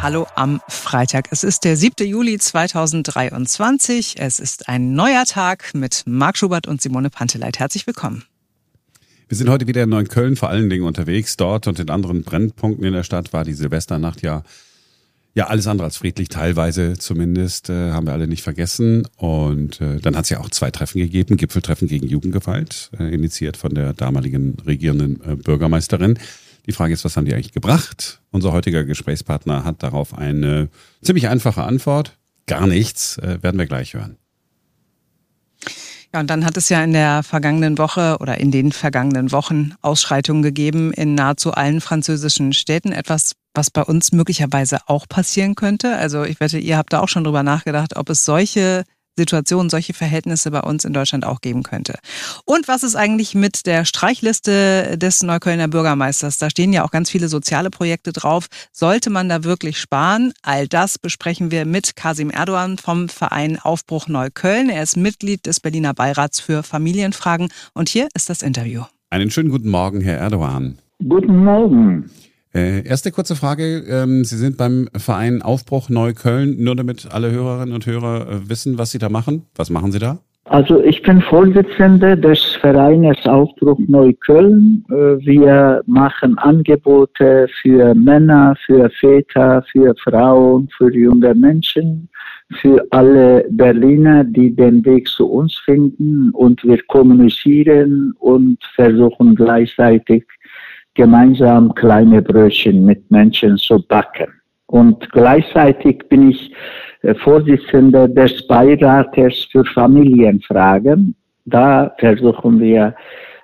Hallo am Freitag. Es ist der 7. Juli 2023. Es ist ein neuer Tag mit Marc Schubert und Simone Panteleit. Herzlich willkommen. Wir sind heute wieder in Neukölln vor allen Dingen unterwegs. Dort und in anderen Brennpunkten in der Stadt war die Silvesternacht ja ja, alles andere als friedlich, teilweise zumindest, äh, haben wir alle nicht vergessen. Und äh, dann hat es ja auch zwei Treffen gegeben, Gipfeltreffen gegen Jugendgewalt, äh, initiiert von der damaligen regierenden äh, Bürgermeisterin. Die Frage ist, was haben die eigentlich gebracht? Unser heutiger Gesprächspartner hat darauf eine ziemlich einfache Antwort. Gar nichts, äh, werden wir gleich hören. Ja, und dann hat es ja in der vergangenen Woche oder in den vergangenen Wochen Ausschreitungen gegeben in nahezu allen französischen Städten. Etwas, was bei uns möglicherweise auch passieren könnte. Also ich wette, ihr habt da auch schon drüber nachgedacht, ob es solche Situationen, solche Verhältnisse bei uns in Deutschland auch geben könnte. Und was ist eigentlich mit der Streichliste des Neuköllner Bürgermeisters? Da stehen ja auch ganz viele soziale Projekte drauf. Sollte man da wirklich sparen? All das besprechen wir mit Kasim Erdogan vom Verein Aufbruch Neukölln. Er ist Mitglied des Berliner Beirats für Familienfragen. Und hier ist das Interview. Einen schönen guten Morgen, Herr Erdogan. Guten Morgen. Äh, erste kurze Frage. Ähm, Sie sind beim Verein Aufbruch Neukölln, nur damit alle Hörerinnen und Hörer äh, wissen, was Sie da machen. Was machen Sie da? Also ich bin Vorsitzender des Vereines Aufbruch Neukölln. Äh, wir machen Angebote für Männer, für Väter, für Frauen, für junge Menschen, für alle Berliner, die den Weg zu uns finden und wir kommunizieren und versuchen gleichzeitig gemeinsam kleine Brötchen mit Menschen zu backen. Und gleichzeitig bin ich äh, Vorsitzender des Beirates für Familienfragen. Da versuchen wir,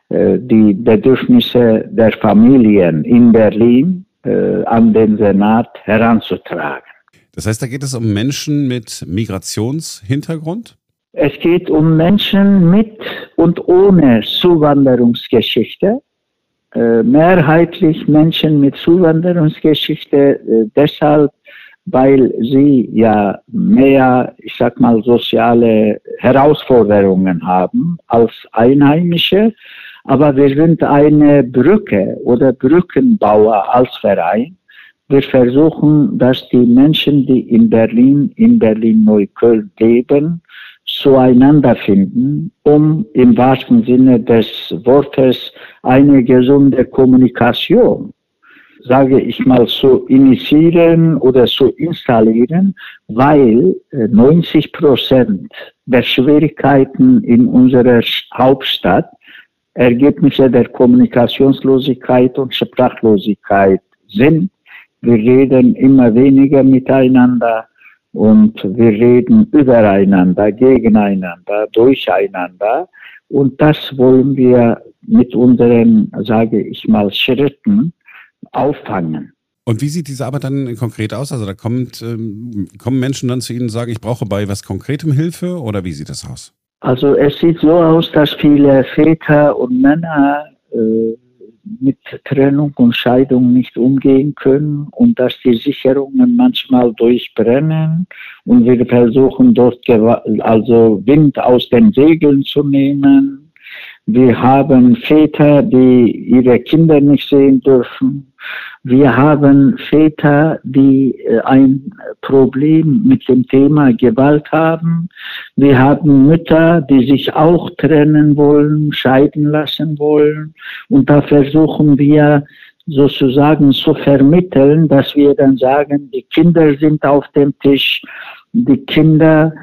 äh, die Bedürfnisse der Familien in Berlin äh, an den Senat heranzutragen. Das heißt, da geht es um Menschen mit Migrationshintergrund? Es geht um Menschen mit und ohne Zuwanderungsgeschichte. Äh, mehrheitlich Menschen mit Zuwanderungsgeschichte, äh, deshalb, weil sie ja mehr, ich sag mal, soziale Herausforderungen haben als Einheimische. Aber wir sind eine Brücke oder Brückenbauer als Verein. Wir versuchen, dass die Menschen, die in Berlin, in Berlin-Neukölln leben, zueinander finden, um im wahrsten Sinne des Wortes eine gesunde Kommunikation, sage ich mal, zu initiieren oder zu installieren, weil 90 äh, Prozent der Schwierigkeiten in unserer Hauptstadt Ergebnisse der Kommunikationslosigkeit und Sprachlosigkeit sind. Wir reden immer weniger miteinander und wir reden übereinander, gegeneinander, durcheinander. Und das wollen wir mit unseren, sage ich mal, Schritten auffangen. Und wie sieht diese Arbeit dann konkret aus? Also da kommt, ähm, kommen Menschen dann zu Ihnen und sagen, ich brauche bei was Konkretem Hilfe oder wie sieht das aus? Also es sieht so aus, dass viele Väter und Männer äh, mit Trennung und Scheidung nicht umgehen können und dass die Sicherungen manchmal durchbrennen und wir versuchen dort also Wind aus den Segeln zu nehmen wir haben Väter, die ihre Kinder nicht sehen dürfen. Wir haben Väter, die äh, ein Problem mit dem Thema Gewalt haben. Wir haben Mütter, die sich auch trennen wollen, scheiden lassen wollen. Und da versuchen wir sozusagen zu vermitteln, dass wir dann sagen, die Kinder sind auf dem Tisch, die Kinder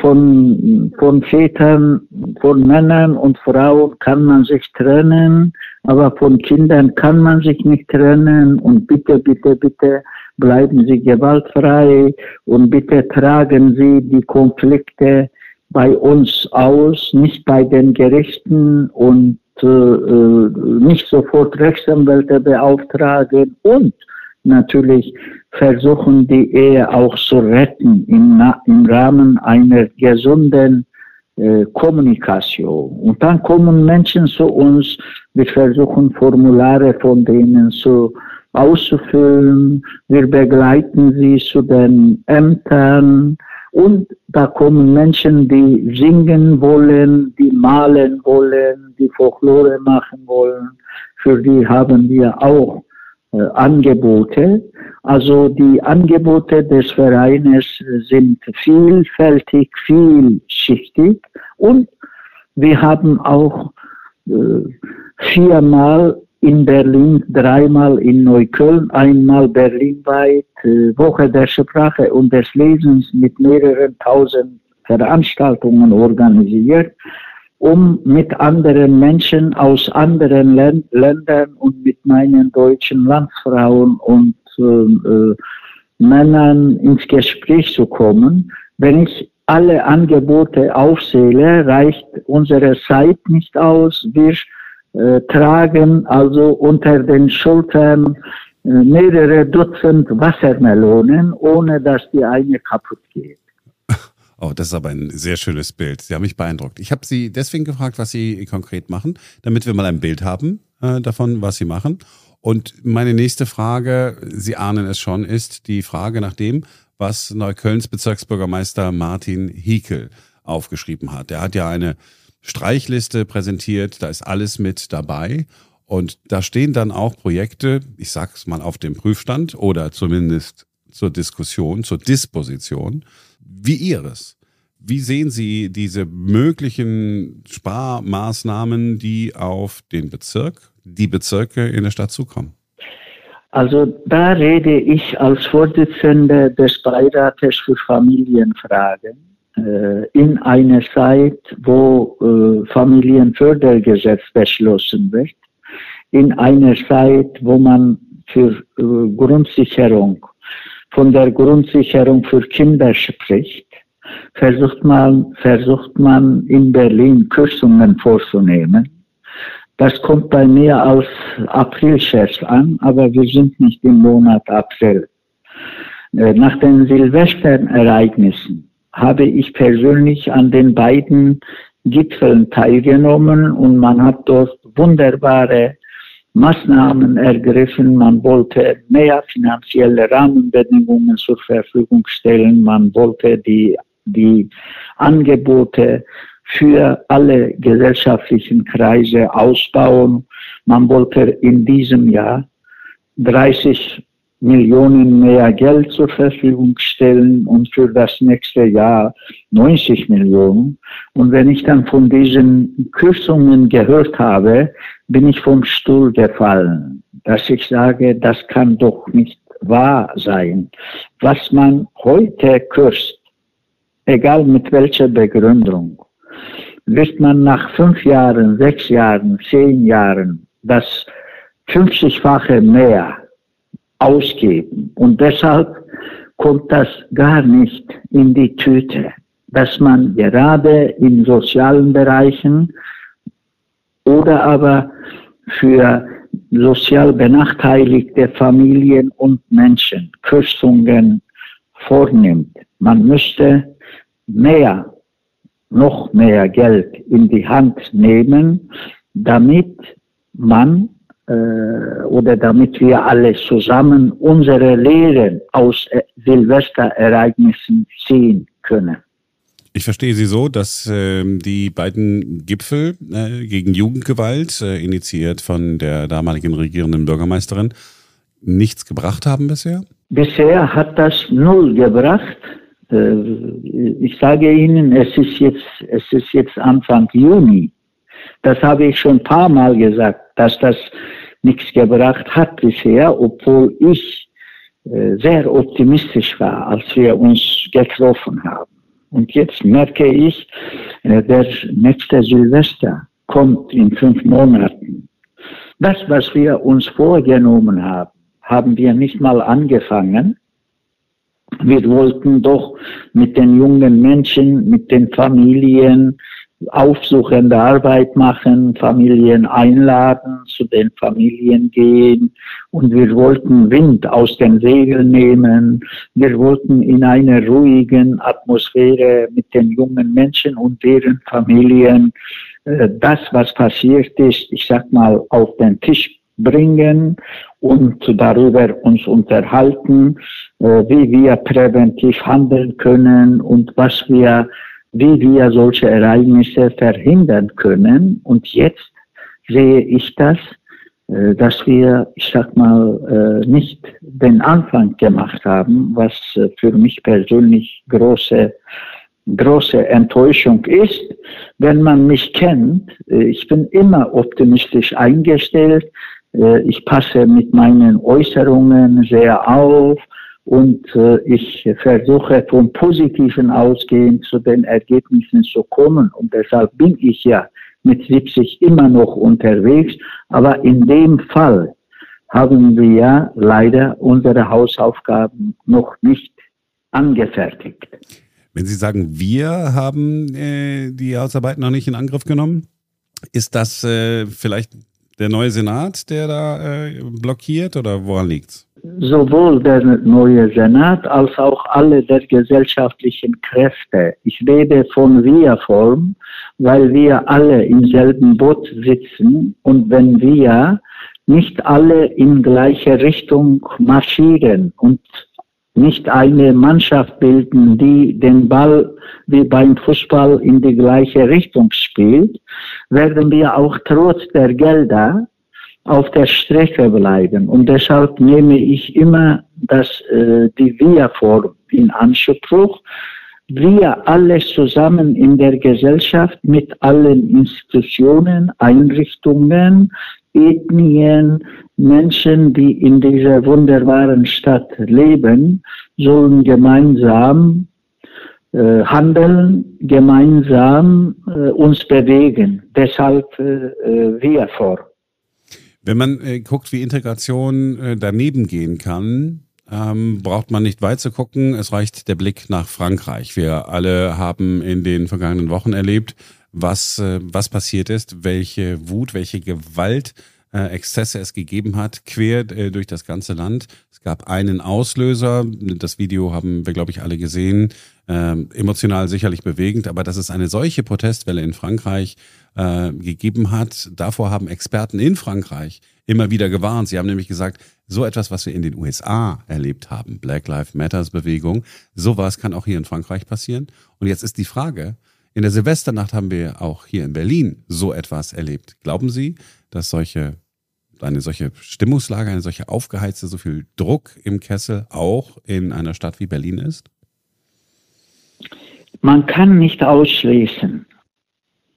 von, von Vätern, von Männern und Frauen kann man sich trennen, aber von Kindern kann man sich nicht trennen. Und bitte, bitte, bitte bleiben Sie gewaltfrei und bitte tragen Sie die Konflikte bei uns aus, nicht bei den Gerichten und äh, äh nicht sofort Rechtsanwälte beauftragen. Und natürlich versuchen, die Ehe auch zu retten im, im Rahmen einer gesunden äh, Kommunikation. Und dann kommen Menschen zu uns, wir versuchen Formulare von denen zu auszufüllen, wir begleiten sie zu den Ämtern und da kommen Menschen, die singen wollen, die malen wollen, die Folklore machen wollen. Für die haben wir auch äh, Angebote. Also die Angebote des Vereines sind vielfältig, vielschichtig und wir haben auch äh, viermal in Berlin, dreimal in Neukölln, einmal berlinweit äh, Woche der Sprache und des Lesens mit mehreren tausend Veranstaltungen organisiert, um mit anderen Menschen aus anderen Län Ländern und mit meinen deutschen Landsfrauen und äh, äh, Männern ins Gespräch zu kommen. Wenn ich alle Angebote aufzähle, reicht unsere Zeit nicht aus. Wir äh, tragen also unter den Schultern äh, mehrere Dutzend Wassermelonen, ohne dass die eine kaputt geht. Oh, das ist aber ein sehr schönes Bild. Sie haben mich beeindruckt. Ich habe Sie deswegen gefragt, was Sie konkret machen, damit wir mal ein Bild haben äh, davon, was Sie machen. Und meine nächste Frage, Sie ahnen es schon, ist die Frage nach dem, was Neuköllns Bezirksbürgermeister Martin Hiekel aufgeschrieben hat. Er hat ja eine Streichliste präsentiert, da ist alles mit dabei. Und da stehen dann auch Projekte, ich sag's mal auf dem Prüfstand oder zumindest zur Diskussion, zur Disposition, wie Ihres. Wie sehen Sie diese möglichen Sparmaßnahmen, die auf den Bezirk, die Bezirke in der Stadt zukommen? Also da rede ich als Vorsitzender des Beirates für Familienfragen äh, in einer Zeit, wo äh, Familienfördergesetz beschlossen wird, in einer Zeit, wo man für äh, Grundsicherung, von der Grundsicherung für Kinder spricht, versucht man, versucht man in Berlin Kürzungen vorzunehmen. Das kommt bei mir als Aprilscherz an, aber wir sind nicht im Monat April. Nach den Silvesterereignissen habe ich persönlich an den beiden Gipfeln teilgenommen und man hat dort wunderbare Maßnahmen ergriffen. Man wollte mehr finanzielle Rahmenbedingungen zur Verfügung stellen. Man wollte die, die Angebote für alle gesellschaftlichen Kreise ausbauen. Man wollte in diesem Jahr 30 Millionen mehr Geld zur Verfügung stellen und für das nächste Jahr 90 Millionen. Und wenn ich dann von diesen Kürzungen gehört habe, bin ich vom Stuhl gefallen, dass ich sage, das kann doch nicht wahr sein. Was man heute kürzt, egal mit welcher Begründung, wird man nach fünf Jahren, sechs Jahren, zehn Jahren das 50-fache mehr ausgeben. Und deshalb kommt das gar nicht in die Tüte, dass man gerade in sozialen Bereichen oder aber für sozial benachteiligte Familien und Menschen Kürzungen vornimmt. Man müsste mehr, noch mehr Geld in die Hand nehmen, damit man oder damit wir alle zusammen unsere Lehren aus äh, Silvesterereignissen ziehen können. Ich verstehe Sie so, dass äh, die beiden Gipfel äh, gegen Jugendgewalt, äh, initiiert von der damaligen regierenden Bürgermeisterin, nichts gebracht haben bisher? Bisher hat das null gebracht. Äh, ich sage Ihnen, es ist jetzt, es ist jetzt Anfang Juni. Das habe ich schon ein paar Mal gesagt, dass das nichts gebracht hat bisher, obwohl ich äh, sehr optimistisch war, als wir uns getroffen haben. Und jetzt merke ich, äh, der nächste Silvester kommt in fünf Monaten. Das, was wir uns vorgenommen haben, haben wir nicht mal angefangen. Wir wollten doch mit den jungen Menschen, mit den Familien, aufsuchende Arbeit machen, Familien einladen, zu den Familien gehen und wir wollten Wind aus den Segeln nehmen. Wir wollten in einer ruhigen Atmosphäre mit den jungen Menschen und deren Familien äh, das, was passiert ist, ich sag mal, auf den Tisch bringen und darüber uns unterhalten, äh, wie wir präventiv handeln können und was wir wie wir solche Ereignisse verhindern können. Und jetzt sehe ich das äh, dass wir, ich sag mal, äh, nicht den Anfang gemacht haben, was äh, für mich persönlich große große Enttäuschung ist, wenn man mich kennt. Ich bin immer optimistisch eingestellt. Ich passe mit meinen Äußerungen sehr auf und ich versuche vom Positiven ausgehend zu den Ergebnissen zu kommen. Und deshalb bin ich ja mit 70 immer noch unterwegs. Aber in dem Fall haben wir ja leider unsere Hausaufgaben noch nicht angefertigt. Wenn Sie sagen, wir haben äh, die Hausarbeit noch nicht in Angriff genommen, ist das äh, vielleicht der neue Senat, der da äh, blockiert oder woran liegt's? Sowohl der neue Senat als auch alle der gesellschaftlichen Kräfte. Ich rede von Wir-Form, weil wir alle im selben Boot sitzen und wenn wir nicht alle in gleiche Richtung marschieren und nicht eine Mannschaft bilden, die den Ball wie beim Fußball in die gleiche Richtung spielt, werden wir auch trotz der Gelder auf der Strecke bleiben. Und deshalb nehme ich immer das, äh, die Wir-Form in Anspruch. Wir alle zusammen in der Gesellschaft mit allen Institutionen, Einrichtungen, Ethnien, Menschen, die in dieser wunderbaren Stadt leben, sollen gemeinsam äh, handeln, gemeinsam äh, uns bewegen. Deshalb äh, äh wir vor. Wenn man äh, guckt, wie Integration äh, daneben gehen kann, ähm, braucht man nicht weit zu gucken. Es reicht der Blick nach Frankreich. Wir alle haben in den vergangenen Wochen erlebt, was, äh, was passiert ist, welche Wut, welche Gewalt äh, Exzesse es gegeben hat, quer äh, durch das ganze Land. Es gab einen Auslöser, das Video haben wir, glaube ich, alle gesehen, ähm, emotional sicherlich bewegend, aber dass es eine solche Protestwelle in Frankreich äh, gegeben hat, davor haben Experten in Frankreich immer wieder gewarnt. Sie haben nämlich gesagt, so etwas, was wir in den USA erlebt haben, Black Lives Matters Bewegung, sowas kann auch hier in Frankreich passieren. Und jetzt ist die Frage, in der Silvesternacht haben wir auch hier in Berlin so etwas erlebt. Glauben Sie, dass solche, eine solche Stimmungslage, eine solche aufgeheizte, so viel Druck im Kessel auch in einer Stadt wie Berlin ist? Man kann nicht ausschließen,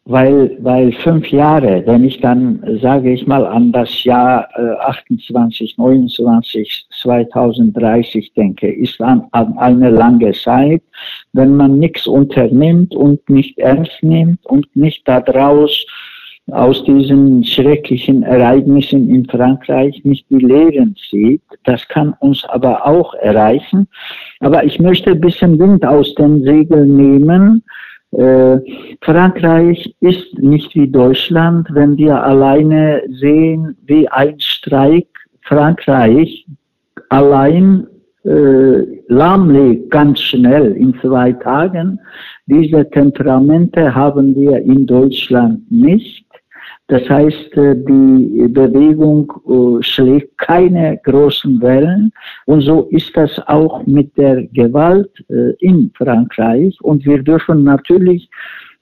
weil, weil fünf Jahre, wenn ich dann, sage ich mal, an das Jahr äh, 28, 29, 2030 denke, ist an, an eine lange Zeit, wenn man nichts unternimmt und nicht ernst nimmt und nicht daraus aus diesen schrecklichen Ereignissen in Frankreich nicht die Lehren zieht. Das kann uns aber auch erreichen. Aber ich möchte ein bisschen Wind aus den Segeln nehmen. Äh, Frankreich ist nicht wie Deutschland, wenn wir alleine sehen, wie ein Streik Frankreich allein äh, lahmlegt, ganz schnell in zwei Tagen. Diese Temperamente haben wir in Deutschland nicht. Das heißt, äh, die Bewegung äh, schlägt keine großen Wellen. Und so ist das auch mit der Gewalt äh, in Frankreich. Und wir dürfen natürlich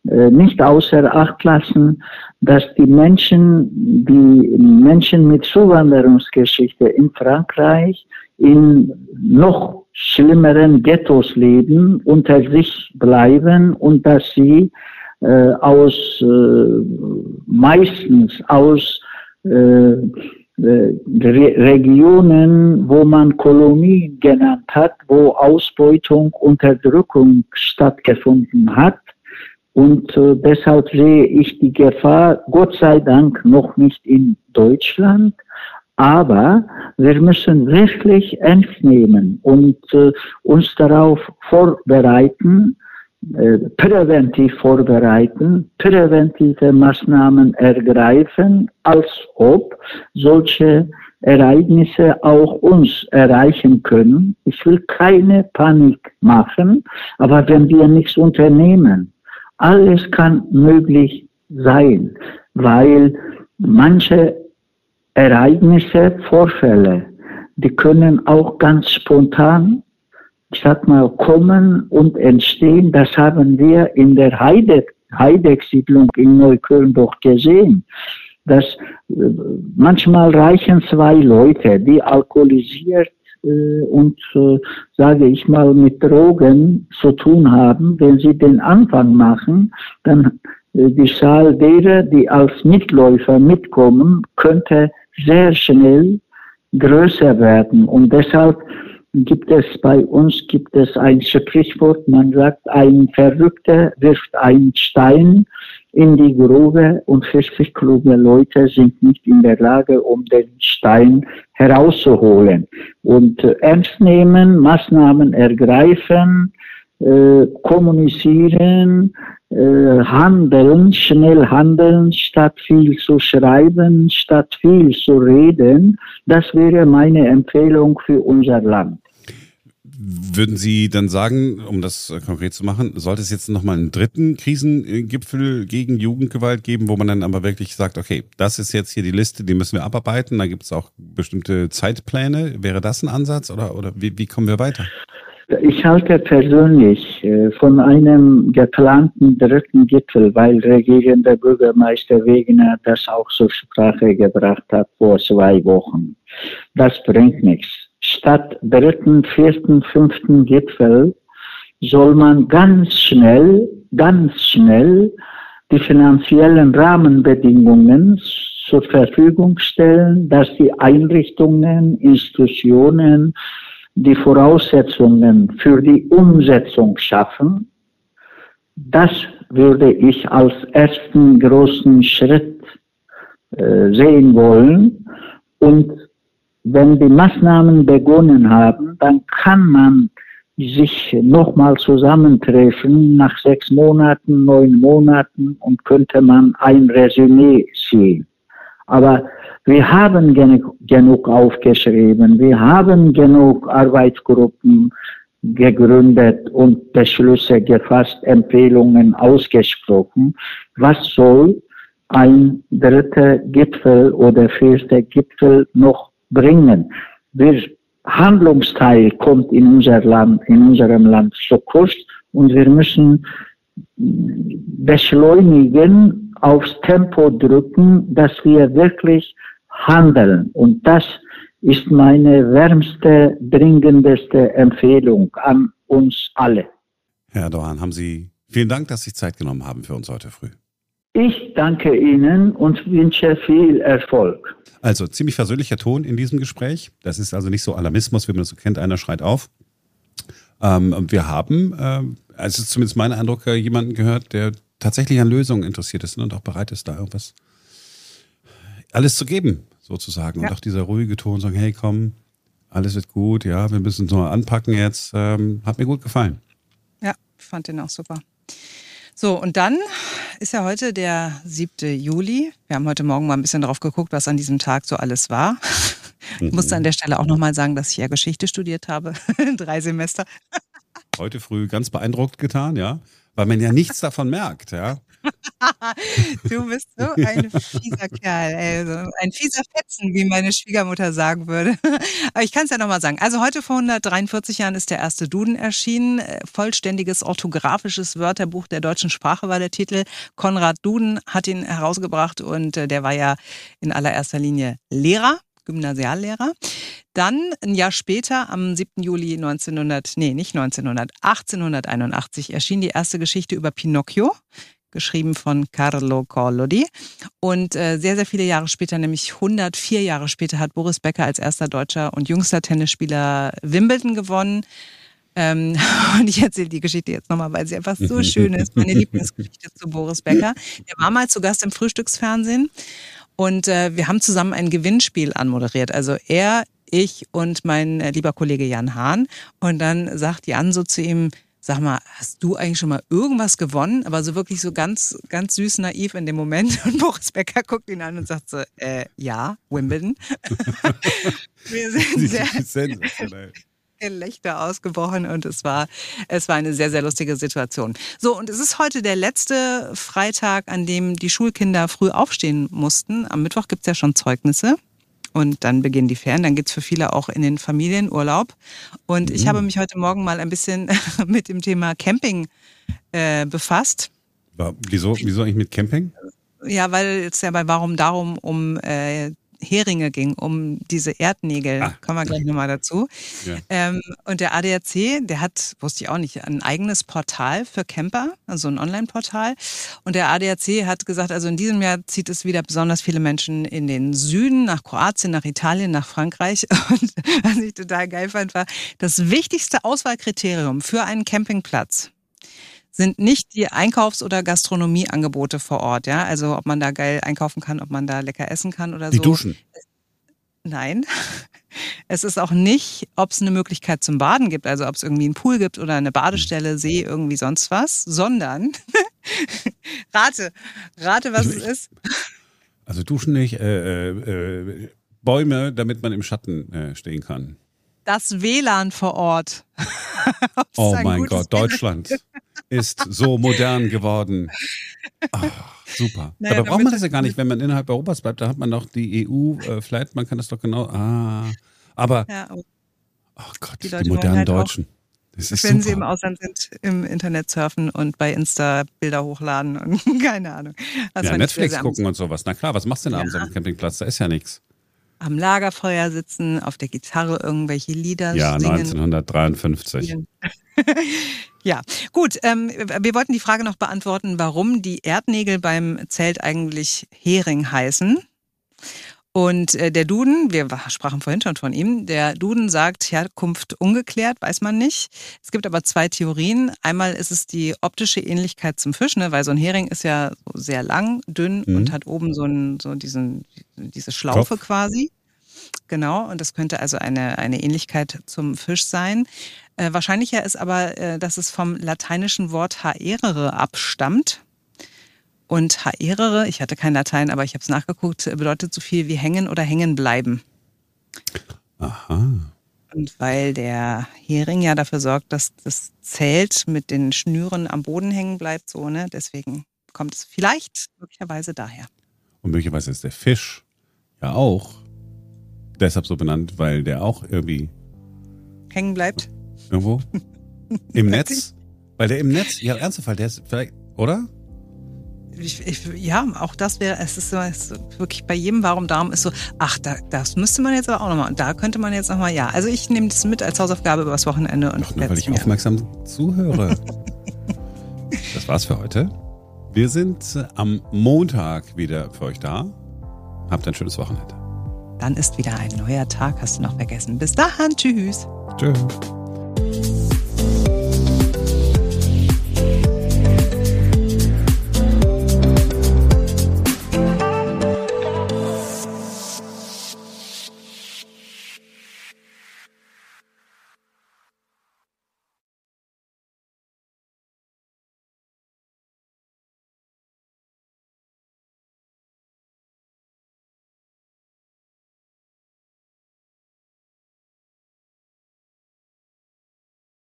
nicht außer Acht lassen, dass die Menschen, die Menschen mit Zuwanderungsgeschichte in Frankreich in noch schlimmeren Ghettos leben, unter sich bleiben und dass sie äh, aus äh, meistens aus äh, äh, Re Regionen, wo man Kolonien genannt hat, wo Ausbeutung, Unterdrückung stattgefunden hat. Und äh, deshalb sehe ich die Gefahr, Gott sei Dank, noch nicht in Deutschland. Aber wir müssen wirklich ernst nehmen und äh, uns darauf vorbereiten, präventiv vorbereiten, präventive Maßnahmen ergreifen, als ob solche Ereignisse auch uns erreichen können. Ich will keine Panik machen, aber wenn wir nichts unternehmen, alles kann möglich sein, weil manche Ereignisse, Vorfälle, die können auch ganz spontan ich sag mal, kommen und entstehen, das haben wir in der Heide, Heideck-Siedlung in Neukölln doch gesehen. dass äh, manchmal reichen zwei Leute, die alkoholisiert äh, und, äh, sage ich mal, mit Drogen zu tun haben. Wenn sie den Anfang machen, dann äh, die Zahl derer, die als Mitläufer mitkommen, könnte sehr schnell größer werden. Und deshalb gibt es bei uns gibt es ein Sprichwort, man sagt, ein Verrückter wirft einen Stein in die Grube und 40 kluge Leute sind nicht in der Lage, um den Stein herauszuholen. Und äh, ernst nehmen, Maßnahmen ergreifen, äh, kommunizieren, äh, handeln, schnell handeln, statt viel zu schreiben, statt viel zu reden. Das wäre meine Empfehlung für unser Land. Würden Sie dann sagen, um das konkret zu machen, sollte es jetzt nochmal einen dritten Krisengipfel gegen Jugendgewalt geben, wo man dann aber wirklich sagt, okay, das ist jetzt hier die Liste, die müssen wir abarbeiten, da gibt es auch bestimmte Zeitpläne. Wäre das ein Ansatz oder, oder wie, wie kommen wir weiter? Ich halte persönlich äh, von einem geplanten dritten Gipfel, weil regierender Bürgermeister Wegener das auch zur Sprache gebracht hat vor zwei Wochen. Das bringt nichts statt dritten, vierten, fünften Gipfel soll man ganz schnell, ganz schnell die finanziellen Rahmenbedingungen zur Verfügung stellen, dass die Einrichtungen, Institutionen die Voraussetzungen für die Umsetzung schaffen. Das würde ich als ersten großen Schritt äh, sehen wollen. Und wenn die Maßnahmen begonnen haben, dann kann man sich nochmal zusammentreffen nach sechs Monaten, neun Monaten und könnte man ein Resümee ziehen. Aber wir haben genug, genug aufgeschrieben, wir haben genug Arbeitsgruppen gegründet und Beschlüsse gefasst, Empfehlungen ausgesprochen. Was soll ein dritter Gipfel oder vierter Gipfel noch bringen. Der Handlungsteil kommt in unser Land, in unserem Land zu kurz und wir müssen beschleunigen, aufs Tempo drücken, dass wir wirklich handeln. Und das ist meine wärmste, dringendeste Empfehlung an uns alle. Herr Dohan, haben Sie vielen Dank, dass Sie Zeit genommen haben für uns heute früh. Ich danke Ihnen und wünsche viel Erfolg. Also ziemlich versöhnlicher Ton in diesem Gespräch. Das ist also nicht so Alarmismus, wie man das so kennt, einer schreit auf. Ähm, wir haben, äh, es ist zumindest mein Eindruck, äh, jemanden gehört, der tatsächlich an Lösungen interessiert ist und auch bereit ist, da irgendwas alles zu geben, sozusagen. Ja. Und auch dieser ruhige Ton sagen, hey komm, alles wird gut, ja, wir müssen es nur anpacken jetzt. Ähm, hat mir gut gefallen. Ja, ich fand den auch super. So, und dann ist ja heute der 7. Juli. Wir haben heute Morgen mal ein bisschen drauf geguckt, was an diesem Tag so alles war. Ich musste an der Stelle auch nochmal sagen, dass ich ja Geschichte studiert habe. Drei Semester. Heute früh ganz beeindruckt getan, ja. Weil man ja nichts davon merkt, ja. du bist so ein fieser Kerl, also ein fieser Fetzen, wie meine Schwiegermutter sagen würde. Aber ich kann es ja nochmal sagen. Also heute vor 143 Jahren ist der erste Duden erschienen. Vollständiges orthografisches Wörterbuch der deutschen Sprache war der Titel. Konrad Duden hat ihn herausgebracht und äh, der war ja in allererster Linie Lehrer. Gymnasiallehrer. Dann ein Jahr später, am 7. Juli 1900, nee, nicht 1900, 1881 erschien die erste Geschichte über Pinocchio geschrieben von Carlo Collodi. Und äh, sehr, sehr viele Jahre später, nämlich 104 Jahre später, hat Boris Becker als erster deutscher und jüngster Tennisspieler Wimbledon gewonnen. Ähm, und ich erzähle die Geschichte jetzt nochmal, weil sie einfach so schön ist. Meine Lieblingsgeschichte zu Boris Becker. Der war mal zu Gast im Frühstücksfernsehen und äh, wir haben zusammen ein Gewinnspiel anmoderiert. Also er, ich und mein äh, lieber Kollege Jan Hahn. Und dann sagt Jan so zu ihm, sag mal, hast du eigentlich schon mal irgendwas gewonnen? Aber so wirklich so ganz, ganz süß naiv in dem Moment. Und Boris Becker guckt ihn an und sagt so, äh, ja, Wimbledon. Wir sind sehr. Gelächter ausgebrochen und es war, es war eine sehr, sehr lustige Situation. So, und es ist heute der letzte Freitag, an dem die Schulkinder früh aufstehen mussten. Am Mittwoch gibt es ja schon Zeugnisse. Und dann beginnen die Ferien. Dann geht's für viele auch in den Familienurlaub. Und mhm. ich habe mich heute Morgen mal ein bisschen mit dem Thema Camping äh, befasst. Wieso, wieso eigentlich mit Camping? Ja, weil es ja bei Warum darum um äh, Heringe ging, um diese Erdnägel. Ah. Kommen wir gleich nochmal dazu. Ja. Ähm, und der ADAC, der hat, wusste ich auch nicht, ein eigenes Portal für Camper, also ein Online-Portal. Und der ADAC hat gesagt, also in diesem Jahr zieht es wieder besonders viele Menschen in den Süden, nach Kroatien, nach Italien, nach Frankreich. Und was ich total geil fand, war das wichtigste Auswahlkriterium für einen Campingplatz sind nicht die Einkaufs- oder Gastronomieangebote vor Ort, ja. Also ob man da geil einkaufen kann, ob man da lecker essen kann oder die so. Die Duschen. Nein. Es ist auch nicht, ob es eine Möglichkeit zum Baden gibt, also ob es irgendwie einen Pool gibt oder eine Badestelle, See, irgendwie sonst was, sondern rate, rate, was ich, es ist. Also Duschen nicht, äh, äh, äh, Bäume, damit man im Schatten äh, stehen kann. Das WLAN vor Ort. oh mein Gott, Deutschland ist so modern geworden. Oh, super. Naja, Dabei braucht man das ja gar nicht, wenn man innerhalb Europas bleibt. Da hat man doch die EU-Flight, äh, man kann das doch genau. Ah, aber. Ja, oh Gott, die, die modernen halt Deutschen. Ist wenn super. sie im Ausland sind, im Internet surfen und bei Insta Bilder hochladen und keine Ahnung. Das ja, Netflix gucken und sowas. Na klar, was machst du denn abends ja. am Campingplatz? Da ist ja nichts. Am Lagerfeuer sitzen, auf der Gitarre irgendwelche Lieder ja, singen. Ja, 1953. Ja, gut. Ähm, wir wollten die Frage noch beantworten, warum die Erdnägel beim Zelt eigentlich Hering heißen. Und äh, der Duden, wir sprachen vorhin schon von ihm, der Duden sagt Herkunft ungeklärt, weiß man nicht. Es gibt aber zwei Theorien. Einmal ist es die optische Ähnlichkeit zum Fisch, ne? weil so ein Hering ist ja so sehr lang, dünn mhm. und hat oben so, einen, so diesen, diese Schlaufe Kopf. quasi. Genau, und das könnte also eine, eine Ähnlichkeit zum Fisch sein. Äh, wahrscheinlicher ist aber, äh, dass es vom lateinischen Wort haerere abstammt. Und haerere, ich hatte kein Latein, aber ich habe es nachgeguckt, bedeutet so viel wie hängen oder hängen bleiben. Aha. Und weil der Hering ja dafür sorgt, dass das Zelt mit den Schnüren am Boden hängen bleibt, so, ne? Deswegen kommt es vielleicht möglicherweise daher. Und möglicherweise ist der Fisch ja auch deshalb so benannt, weil der auch irgendwie hängen bleibt. Irgendwo? Im Netz? Weil der im Netz, ja, ernsthaft, der ist vielleicht, oder? Ich, ich, ja, auch das wäre, es ist so, es ist wirklich bei jedem Warum Darum ist so, ach, da, das müsste man jetzt aber auch nochmal, und da könnte man jetzt nochmal, ja. Also ich nehme das mit als Hausaufgabe übers Wochenende und. Doch nur, weil ich aufmerksam zuhöre. das war's für heute. Wir sind am Montag wieder für euch da. Habt ein schönes Wochenende. Dann ist wieder ein neuer Tag, hast du noch vergessen. Bis dahin, tschüss. Tschüss.